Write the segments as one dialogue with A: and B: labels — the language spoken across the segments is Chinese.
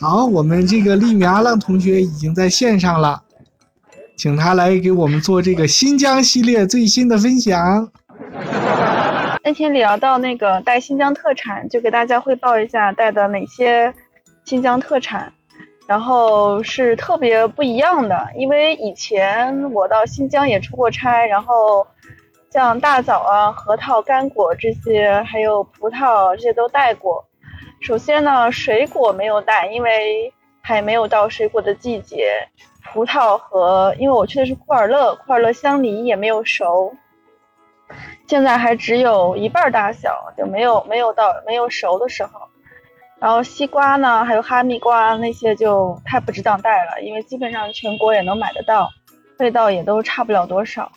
A: 好，我们这个利米阿浪同学已经在线上了，请他来给我们做这个新疆系列最新的分享。
B: 那天聊到那个带新疆特产，就给大家汇报一下带的哪些新疆特产，然后是特别不一样的，因为以前我到新疆也出过差，然后像大枣啊、核桃、干果这些，还有葡萄这些都带过。首先呢，水果没有带，因为还没有到水果的季节。葡萄和因为我去的是库尔勒，库尔勒香梨也没有熟，现在还只有一半大小，就没有没有到没有熟的时候。然后西瓜呢，还有哈密瓜那些就太不值当带了，因为基本上全国也能买得到，味道也都差不了多少。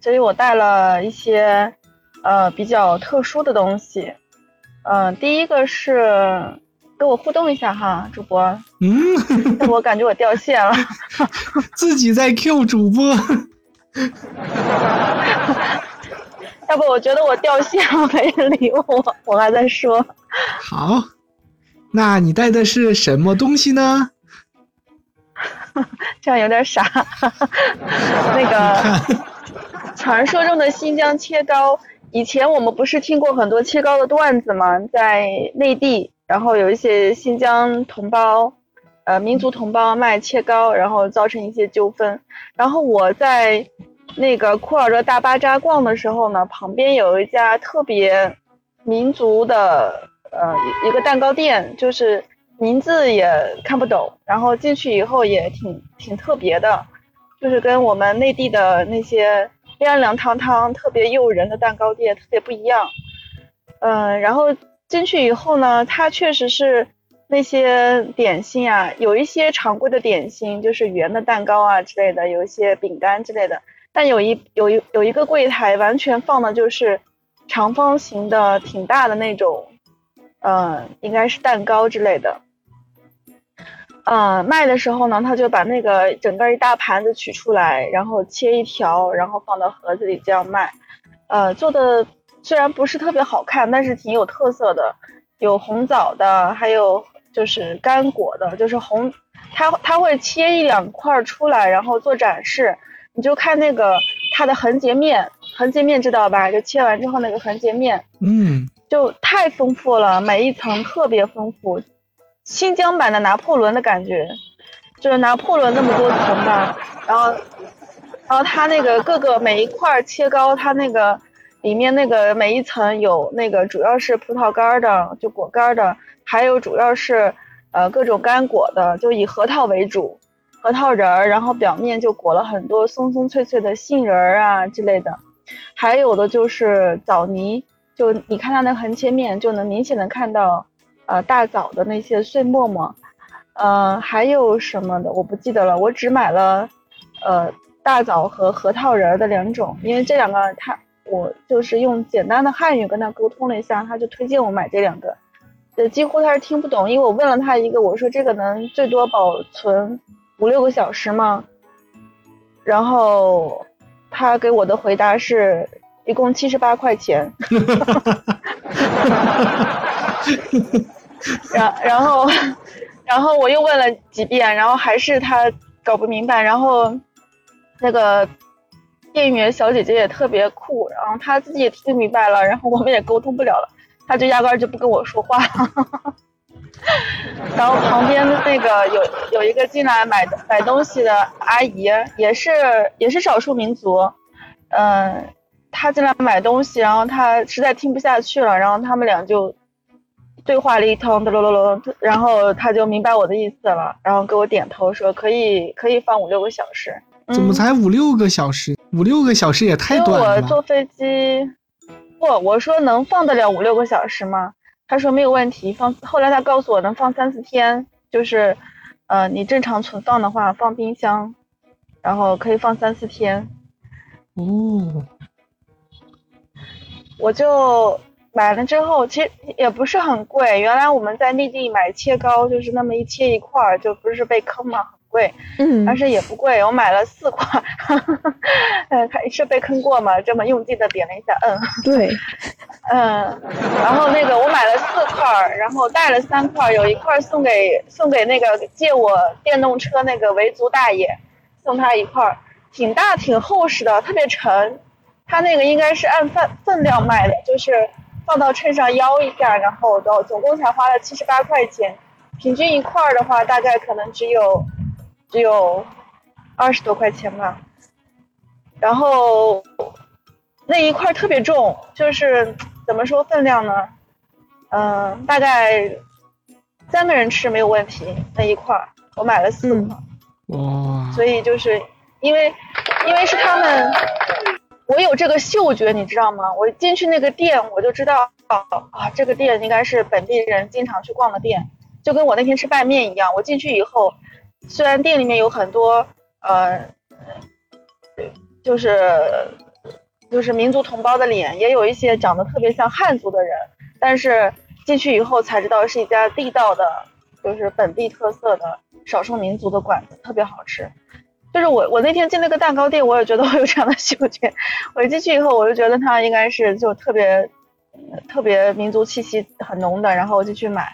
B: 所以我带了一些呃比较特殊的东西。嗯，第一个是跟我互动一下哈，主播。
A: 嗯，
B: 我感觉我掉线了。
A: 自己在 Q 主播。
B: 要不我觉得我掉线了，没人理我，我还在说。
A: 好，那你带的是什么东西呢？
B: 这样有点傻。那个传说中的新疆切糕。以前我们不是听过很多切糕的段子吗？在内地，然后有一些新疆同胞，呃，民族同胞卖切糕，然后造成一些纠纷。然后我在那个库尔勒大巴扎逛的时候呢，旁边有一家特别民族的呃一个蛋糕店，就是名字也看不懂，然后进去以后也挺挺特别的，就是跟我们内地的那些。亮亮堂堂、特别诱人的蛋糕店，特别不一样。嗯，然后进去以后呢，它确实是那些点心啊，有一些常规的点心，就是圆的蛋糕啊之类的，有一些饼干之类的。但有一有一有一个柜台，完全放的就是长方形的、挺大的那种，嗯，应该是蛋糕之类的。嗯，卖的时候呢，他就把那个整个一大盘子取出来，然后切一条，然后放到盒子里这样卖。呃，做的虽然不是特别好看，但是挺有特色的，有红枣的，还有就是干果的，就是红，他他会切一两块出来，然后做展示。你就看那个它的横截面，横截面知道吧？就切完之后那个横截面，
A: 嗯，
B: 就太丰富了，每一层特别丰富。新疆版的拿破仑的感觉，就是拿破仑那么多层吧，然后，然后它那个各个每一块切糕，它那个里面那个每一层有那个主要是葡萄干的，就果干的，还有主要是呃各种干果的，就以核桃为主，核桃仁儿，然后表面就裹了很多松松脆脆的杏仁儿啊之类的，还有的就是枣泥，就你看它那横切面就能明显的看到。呃，大枣的那些碎沫沫，呃，还有什么的我不记得了。我只买了，呃，大枣和核桃仁的两种，因为这两个他我就是用简单的汉语跟他沟通了一下，他就推荐我买这两个。呃，几乎他是听不懂，因为我问了他一个，我说这个能最多保存五六个小时吗？然后他给我的回答是一共七十八块钱。然然后，然后我又问了几遍，然后还是他搞不明白。然后，那个店员小姐姐也特别酷，然后她自己也听明白了，然后我们也沟通不了了，她就压根就不跟我说话。然后旁边的那个有有一个进来买买东西的阿姨，也是也是少数民族，嗯，她进来买东西，然后她实在听不下去了，然后他们俩就。对话了一通，哒喽喽喽，然后他就明白我的意思了，然后给我点头说可以，可以放五六个小时。
A: 怎么才五六个小时？五六个小时也太短了。
B: 我坐飞机，不，我说能放得了五六个小时吗？他说没有问题，放。后来他告诉我能放三四天，就是，呃，你正常存放的话，放冰箱，然后可以放三四天。
A: 哦，
B: 我就。买了之后，其实也不是很贵。原来我们在内地买切糕，就是那么一切一块儿，就不是被坑嘛，很贵。
C: 嗯，
B: 但是也不贵，我买了四块。嗯，是被坑过嘛？这么用劲的点了一下，嗯，
C: 对。
B: 嗯，然后那个我买了四块，然后带了三块，有一块送给送给那个借我电动车那个维族大爷，送他一块，挺大挺厚实的，特别沉。他那个应该是按分分量卖的，就是放到秤上腰一下，然后都总共才花了七十八块钱，平均一块的话大概可能只有只有二十多块钱吧。然后那一块特别重，就是怎么说分量呢？嗯，大概三个人吃没有问题。那一块我买了四块，
A: 哇！
B: 所以就是因为因为是他们，我有这个嗅觉，你知道吗？我进去那个店，我就知道啊，这个店应该是本地人经常去逛的店，就跟我那天吃拌面一样。我进去以后，虽然店里面有很多呃。就是就是民族同胞的脸，也有一些长得特别像汉族的人，但是进去以后才知道是一家地道的，就是本地特色的少数民族的馆子，特别好吃。就是我我那天进那个蛋糕店，我也觉得我有这样的嗅觉。我一进去以后，我就觉得它应该是就特别特别民族气息很浓的，然后我就去买，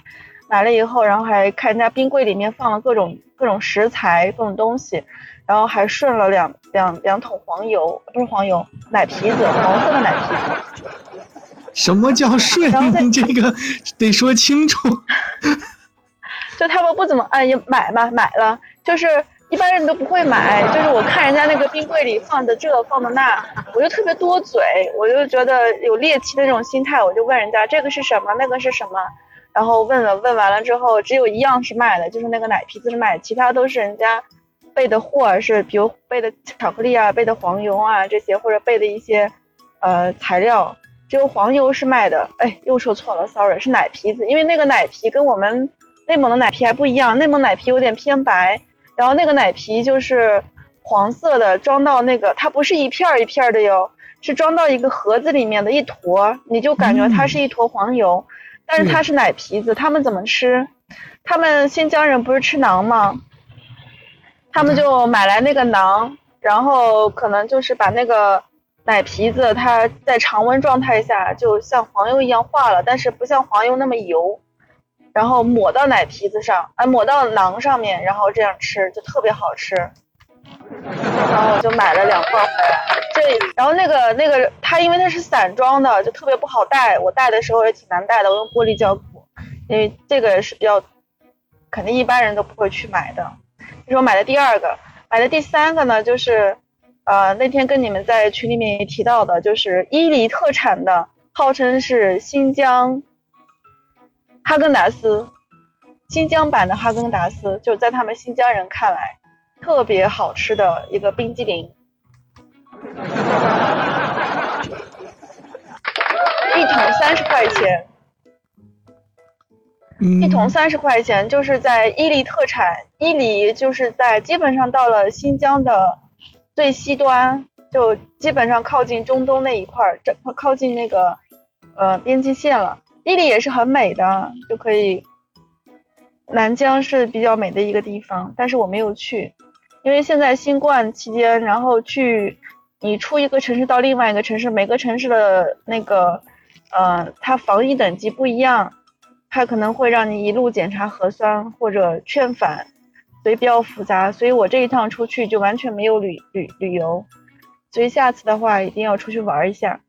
B: 买了以后，然后还看人家冰柜里面放了各种各种食材，各种东西。然后还顺了两两两桶黄油，不是黄油，奶皮子，黄色的奶皮子。
A: 什么叫顺？这个得说清楚。
B: 就他们不怎么哎呀买嘛买了，就是一般人都不会买。就是我看人家那个冰柜里放的这放的那，我就特别多嘴，我就觉得有猎奇的那种心态，我就问人家这个是什么，那个是什么。然后问了问完了之后，只有一样是卖的，就是那个奶皮子是卖，其他都是人家。备的货是，比如备的巧克力啊，备的黄油啊这些，或者备的一些，呃材料。只有黄油是卖的，哎，又说错了，sorry，是奶皮子，因为那个奶皮跟我们内蒙的奶皮还不一样，内蒙奶皮有点偏白，然后那个奶皮就是黄色的，装到那个，它不是一片儿一片儿的哟，是装到一个盒子里面的一坨，你就感觉它是一坨黄油，但是它是奶皮子，他们怎么吃？他们新疆人不是吃馕吗？他们就买来那个馕，然后可能就是把那个奶皮子，它在常温状态下就像黄油一样化了，但是不像黄油那么油，然后抹到奶皮子上，哎，抹到馕上面，然后这样吃就特别好吃。然后我就买了两块回来，这然后那个那个它因为它是散装的，就特别不好带，我带的时候也挺难带的，我用玻璃胶裹，因为这个是比较肯定一般人都不会去买的。这是我买的第二个，买的第三个呢，就是，呃，那天跟你们在群里面也提到的，就是伊犁特产的，号称是新疆哈根达斯，新疆版的哈根达斯，就在他们新疆人看来，特别好吃的一个冰激凌，一桶三十块钱。一桶三十块钱，就是在伊犁特产。伊犁就是在基本上到了新疆的最西端，就基本上靠近中东那一块儿，这靠近那个呃边境线了。丽丽也是很美的，就可以。南疆是比较美的一个地方，但是我没有去，因为现在新冠期间，然后去你出一个城市到另外一个城市，每个城市的那个呃它防疫等级不一样。它可能会让你一路检查核酸或者劝返，所以比较复杂。所以我这一趟出去就完全没有旅旅旅游，所以下次的话一定要出去玩一下。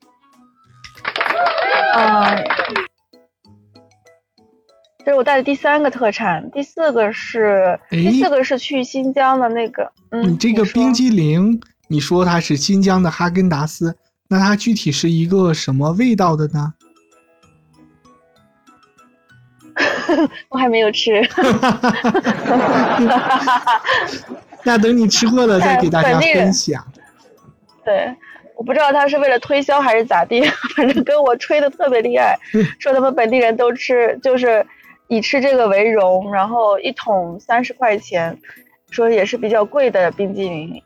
B: 嗯，这是我带的第三个特产，第四个是第四个是去新疆的那个。嗯，
A: 你这个冰激凌，你说它是新疆的哈根达斯，那它具体是一个什么味道的呢？
B: 我还没有吃，
A: 那等你吃过了再给大家 分享。
B: 对，我不知道他是为了推销还是咋地，反正跟我吹的特别厉害，说他们本地人都吃，就是以吃这个为荣，然后一桶三十块钱，说也是比较贵的冰激凌。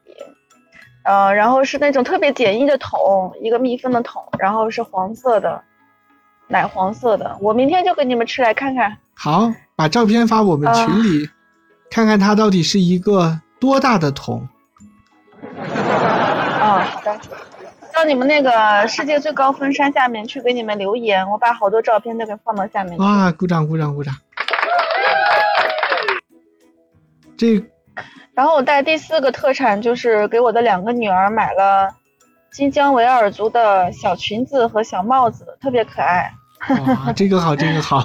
B: 嗯，然后是那种特别简易的桶，一个密封的桶，然后是黄色的。奶黄色的，我明天就给你们吃来看看。
A: 好，把照片发我们群里，看看它到底是一个多大的桶。
B: 啊，好的。到你们那个世界最高峰山下面去给你们留言，我把好多照片都给放到下面。
A: 哇，鼓掌鼓掌鼓掌！这，
B: 然后我带第四个特产就是给我的两个女儿买了新疆维吾尔族的小裙子和小帽子，特别可爱。
A: 哇，这个好，这个好。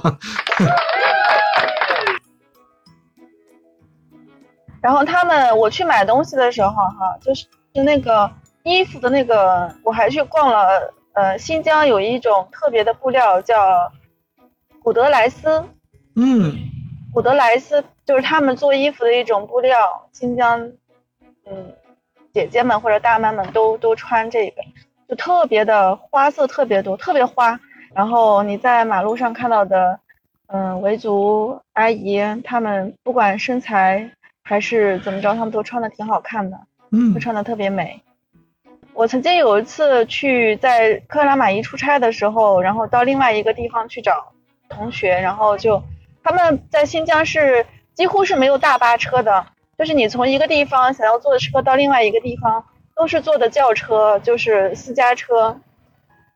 B: 然后他们，我去买东西的时候，哈，就是那个衣服的那个，我还去逛了。呃，新疆有一种特别的布料叫古德莱斯。
A: 嗯，
B: 古德莱斯就是他们做衣服的一种布料。新疆，嗯，姐姐们或者大妈们都都穿这个，就特别的花色特别多，特别花。然后你在马路上看到的，嗯，维族阿姨，她们不管身材。还是怎么着，她们都穿的挺好看的，
A: 嗯，
B: 都穿的特别美。我曾经有一次去在克拉玛依出差的时候，然后到另外一个地方去找同学，然后就他们在新疆是几乎是没有大巴车的，就是你从一个地方想要坐的车到另外一个地方，都是坐的轿车，就是私家车，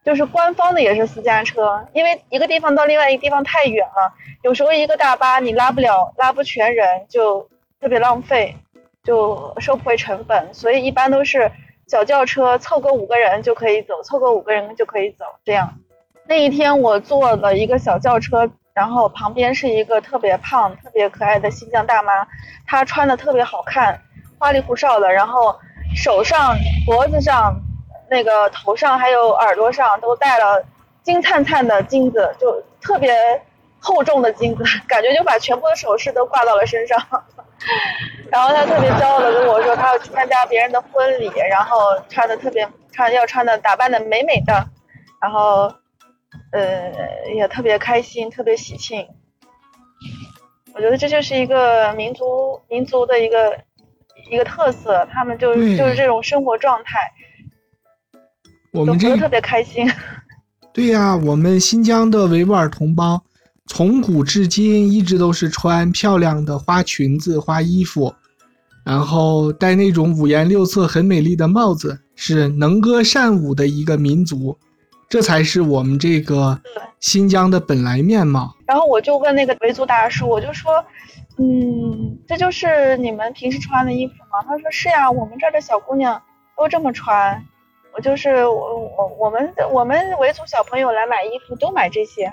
B: 就是官方的也是私家车，因为一个地方到另外一个地方太远了，有时候一个大巴你拉不了，拉不全人就。特别浪费，就收不回成本，所以一般都是小轿车，凑个五个人就可以走，凑个五个人就可以走。这样，那一天我坐了一个小轿车，然后旁边是一个特别胖、特别可爱的新疆大妈，她穿的特别好看，花里胡哨的，然后手上、脖子上、那个头上还有耳朵上都戴了金灿灿的金子，就特别厚重的金子，感觉就把全部的首饰都挂到了身上。然后他特别骄傲的跟我说，他要去参加别人的婚礼，然后穿的特别穿要穿的打扮的美美的，然后呃也特别开心，特别喜庆。我觉得这就是一个民族民族的一个一个特色，他们就就是这种生活状态，
A: 我们这
B: 特别开心。
A: 对呀，我们新疆的维吾尔同胞。从古至今一直都是穿漂亮的花裙子、花衣服，然后戴那种五颜六色、很美丽的帽子，是能歌善舞的一个民族，这才是我们这个新疆的本来面貌。
B: 然后我就问那个维族大叔，我就说，嗯，这就是你们平时穿的衣服吗？他说是呀，我们这儿的小姑娘都这么穿。我就是我我我们我们维族小朋友来买衣服都买这些。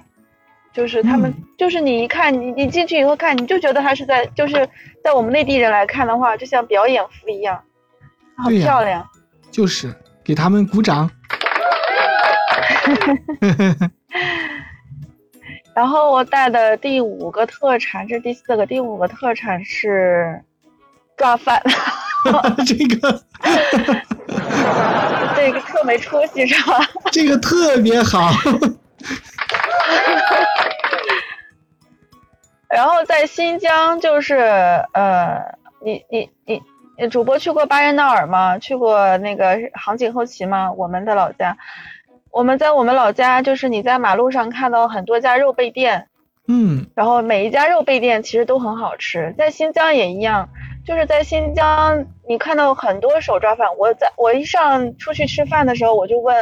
B: 就是他们，就是你一看，你你进去以后看，你就觉得他是在，就是在我们内地人来看的话，就像表演服一样，好漂亮。
A: 就是给他们鼓掌。
B: 然后我带的第五个特产，这是第四个，第五个特产是抓饭。
A: 这个，
B: 这个特没出息是吧？
A: 这个特别好。
B: 然后在新疆，就是呃，你你你，主播去过巴彦淖尔吗？去过那个杭锦后旗吗？我们的老家，我们在我们老家，就是你在马路上看到很多家肉贝店，
A: 嗯，
B: 然后每一家肉贝店其实都很好吃，在新疆也一样，就是在新疆你看到很多手抓饭。我在我一上出去吃饭的时候，我就问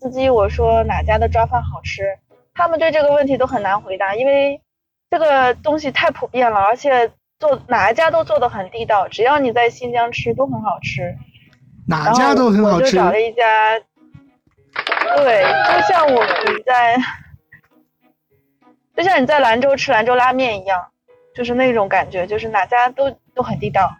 B: 司机，我说哪家的抓饭好吃？他们对这个问题都很难回答，因为。这个东西太普遍了，而且做哪一家都做的很地道，只要你在新疆吃都很好吃。
A: 哪家都很好吃。
B: 我就找了一家，对，就像我们在，就像你在兰州吃兰州拉面一样，就是那种感觉，就是哪家都都很地道。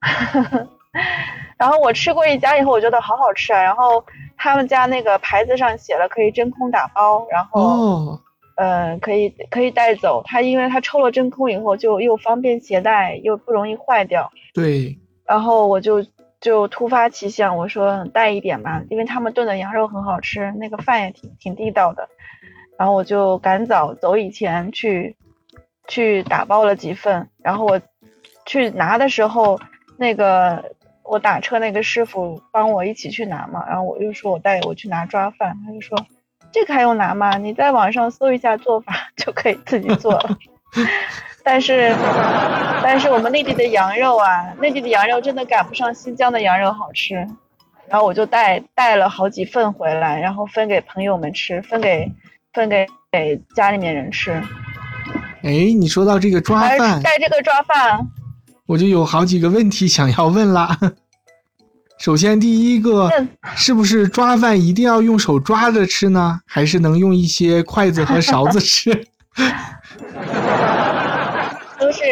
B: 然后我吃过一家以后，我觉得好好吃啊。然后他们家那个牌子上写了可以真空打包，然后。呃，可以可以带走它，因为它抽了真空以后就又方便携带，又不容易坏掉。
A: 对。
B: 然后我就就突发奇想，我说带一点吧，因为他们炖的羊肉很好吃，那个饭也挺挺地道的。然后我就赶早走以前去去打包了几份，然后我去拿的时候，那个我打车那个师傅帮我一起去拿嘛，然后我就说我带我去拿抓饭，他就说。这个还用拿吗？你在网上搜一下做法 就可以自己做了。但是，但是我们内地的羊肉啊，内地的羊肉真的赶不上新疆的羊肉好吃。然后我就带带了好几份回来，然后分给朋友们吃，分给分给给家里面人吃。
A: 哎，你说到这个抓饭，
B: 带这个抓饭，
A: 我就有好几个问题想要问啦。首先，第一个，是不是抓饭一定要用手抓着吃呢？还是能用一些筷子和勺子 吃？
B: 都是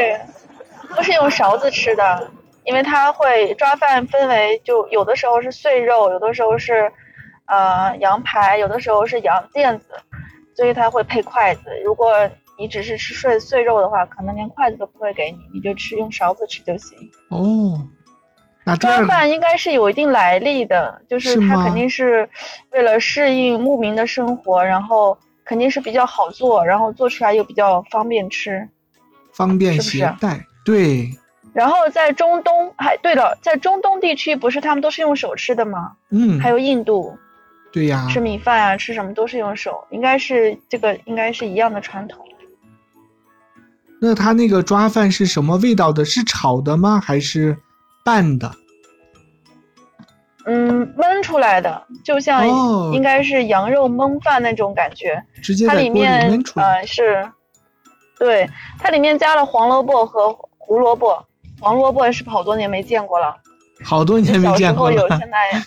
B: 都是用勺子吃的。因为它会抓饭分为，就有的时候是碎肉，有的时候是，呃，羊排，有的时候是羊腱子，所以它会配筷子。如果你只是吃碎碎肉的话，可能连筷子都不会给你，你就吃用勺子吃就行。
A: 哦，那
B: 抓饭应该是有一定来历的，就是它肯定是为了适应牧民的生活，然后肯定是比较好做，然后做出来又比较方便吃，
A: 方便携带，对。
B: 然后在中东，还对了，在中东地区不是他们都是用手吃的吗？
A: 嗯，
B: 还有印度，
A: 对呀，
B: 吃米饭啊，吃什么都是用手，应该是这个应该是一样的传统。
A: 那他那个抓饭是什么味道的？是炒的吗？还是拌的？
B: 嗯，焖出来的，就像应该是羊肉焖饭那种感觉。
A: 直接
B: 在锅里焖
A: 出来。
B: 呃，是，对，它里面加了黄萝卜和胡萝卜。黄萝卜是好多年没见过了，
A: 好多年没见过
B: 了。小时候有，现在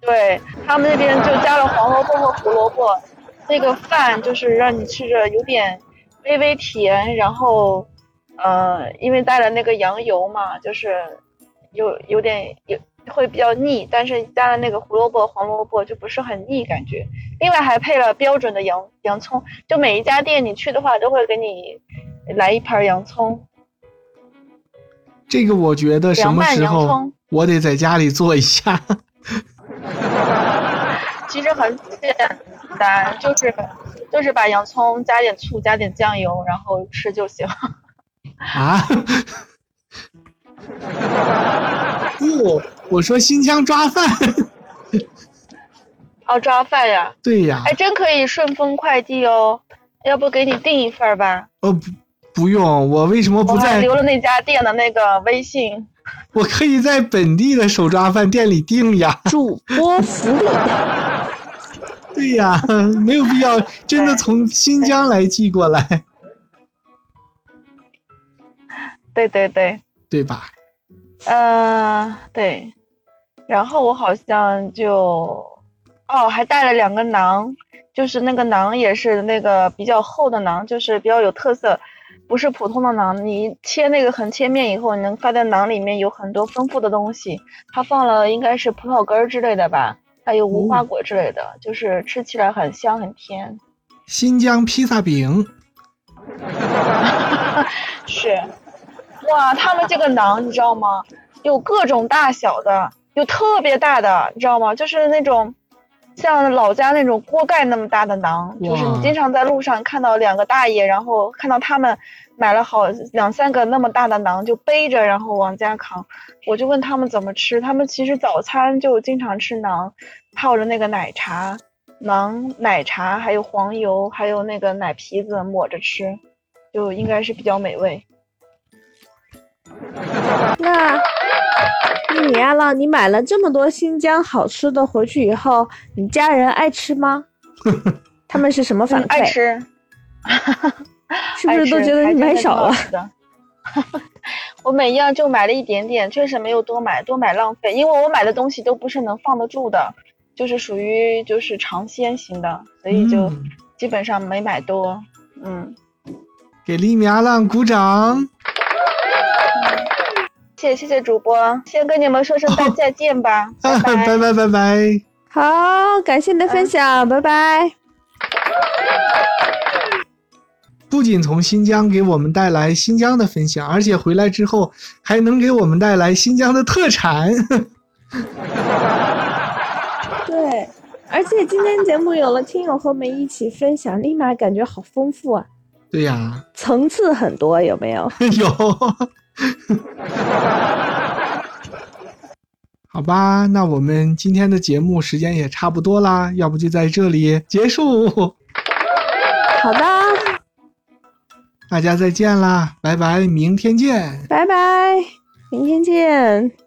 B: 对他们那边就加了黄萝卜和胡萝卜，那个饭就是让你吃着有点微微甜，然后呃，因为带了那个羊油嘛，就是有有点有会比较腻，但是加了那个胡萝卜、黄萝卜就不是很腻感觉。另外还配了标准的洋洋葱，就每一家店你去的话都会给你来一盘洋葱。
A: 这个我觉得什么时候我得在家里做一下。
B: 其实很简单，就是就是把洋葱加点醋，加点酱油，然后吃就行。
A: 啊？不，我说新疆抓饭。
B: 哦，抓饭呀？
A: 对呀。
B: 还，真可以顺丰快递哦，要不给你订一份吧？
A: 哦不。不用，我为什么不在？
B: 留了那家店的那个微信。
A: 我可以在本地的手抓饭店里订呀。
C: 主播福利。
A: 对呀，没有必要真的从新疆来寄过来。
B: 对对对。
A: 对吧？
B: 嗯，对。然后我好像就，哦，还带了两个馕，就是那个馕也是那个比较厚的馕，就是比较有特色。不是普通的馕，你切那个横切面以后，你能发现馕里面有很多丰富的东西。它放了应该是葡萄干之类的吧，还有无花果之类的，就是吃起来很香很甜。
A: 新疆披萨饼，
B: 是，哇，他们这个馕你知道吗？有各种大小的，有特别大的，你知道吗？就是那种。像老家那种锅盖那么大的馕，就是你经常在路上看到两个大爷，然后看到他们买了好两三个那么大的馕，就背着然后往家扛。我就问他们怎么吃，他们其实早餐就经常吃馕，泡着那个奶茶，馕奶茶还有黄油，还有那个奶皮子抹着吃，就应该是比较美味。
C: 那。你阿浪，你买了这么多新疆好吃的回去以后，你家人爱吃吗？他们是什么反馈？
B: 爱吃，
C: 是不是都觉得你买少了？
B: 我每样就买了一点点，确实没有多买，多买浪费。因为我买的东西都不是能放得住的，就是属于就是尝鲜型的，所以就基本上没买多。嗯，
A: 给丽米阿浪鼓掌。
B: 谢谢谢谢主播，先跟你们说声再见吧，拜拜
A: 拜拜拜。
C: 好，感谢你的分享，拜拜。
A: 不仅从新疆给我们带来新疆的分享，而且回来之后还能给我们带来新疆的特产。
C: 对，而且今天节目有了听友和我们一起分享，立马感觉好丰富啊。
A: 对呀，
C: 层次很多，有没有？
A: 有。好吧，那我们今天的节目时间也差不多啦，要不就在这里结束。
C: 好的，
A: 大家再见啦，拜拜，明天见。
C: 拜拜，明天见。